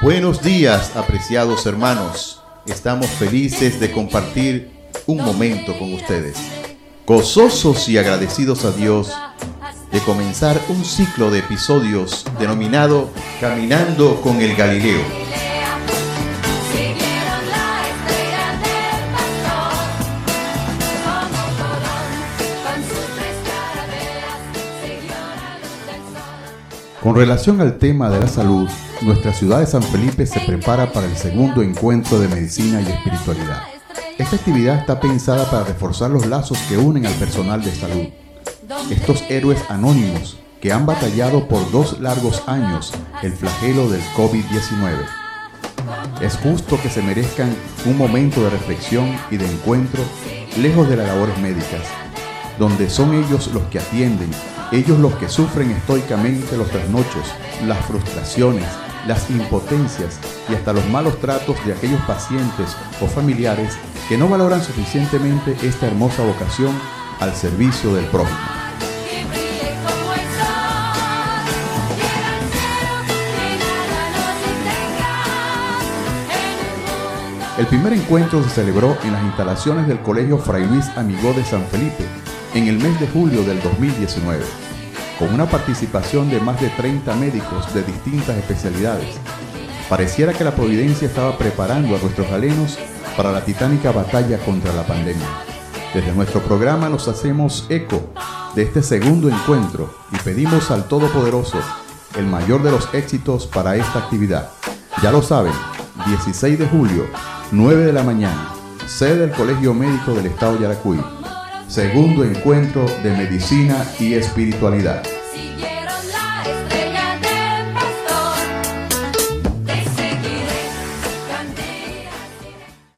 Buenos días, apreciados hermanos. Estamos felices de compartir un momento con ustedes. Gozosos y agradecidos a Dios de comenzar un ciclo de episodios denominado Caminando con el Galileo. Con relación al tema de la salud, nuestra ciudad de San Felipe se prepara para el segundo encuentro de medicina y espiritualidad. Esta actividad está pensada para reforzar los lazos que unen al personal de salud. Estos héroes anónimos que han batallado por dos largos años el flagelo del COVID-19. Es justo que se merezcan un momento de reflexión y de encuentro lejos de las labores médicas, donde son ellos los que atienden, ellos los que sufren estoicamente los trasnochos, las frustraciones, las impotencias y hasta los malos tratos de aquellos pacientes o familiares que no valoran suficientemente esta hermosa vocación al servicio del prójimo. El primer encuentro se celebró en las instalaciones del Colegio Fray Luis Amigó de San Felipe en el mes de julio del 2019, con una participación de más de 30 médicos de distintas especialidades. Pareciera que la providencia estaba preparando a nuestros galenos para la titánica batalla contra la pandemia. Desde nuestro programa nos hacemos eco de este segundo encuentro y pedimos al Todopoderoso el mayor de los éxitos para esta actividad. Ya lo saben, 16 de julio, 9 de la mañana, sede del Colegio Médico del Estado Yaracuy. Segundo encuentro de medicina y espiritualidad.